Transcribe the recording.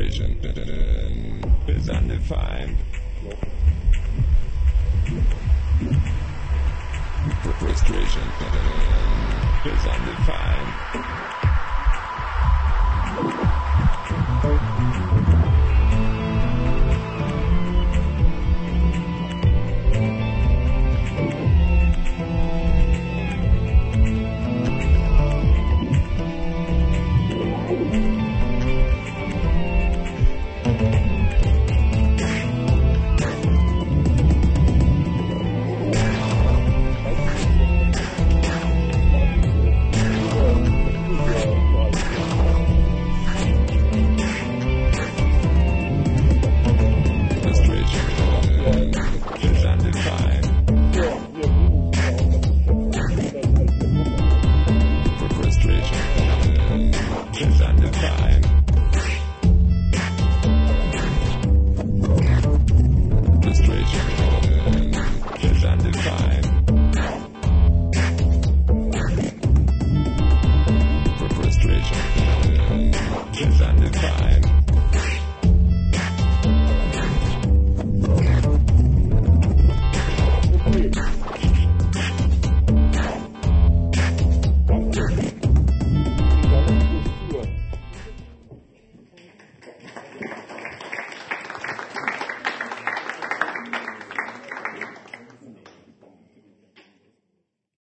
Corporation is undefined. Frustration is undefined.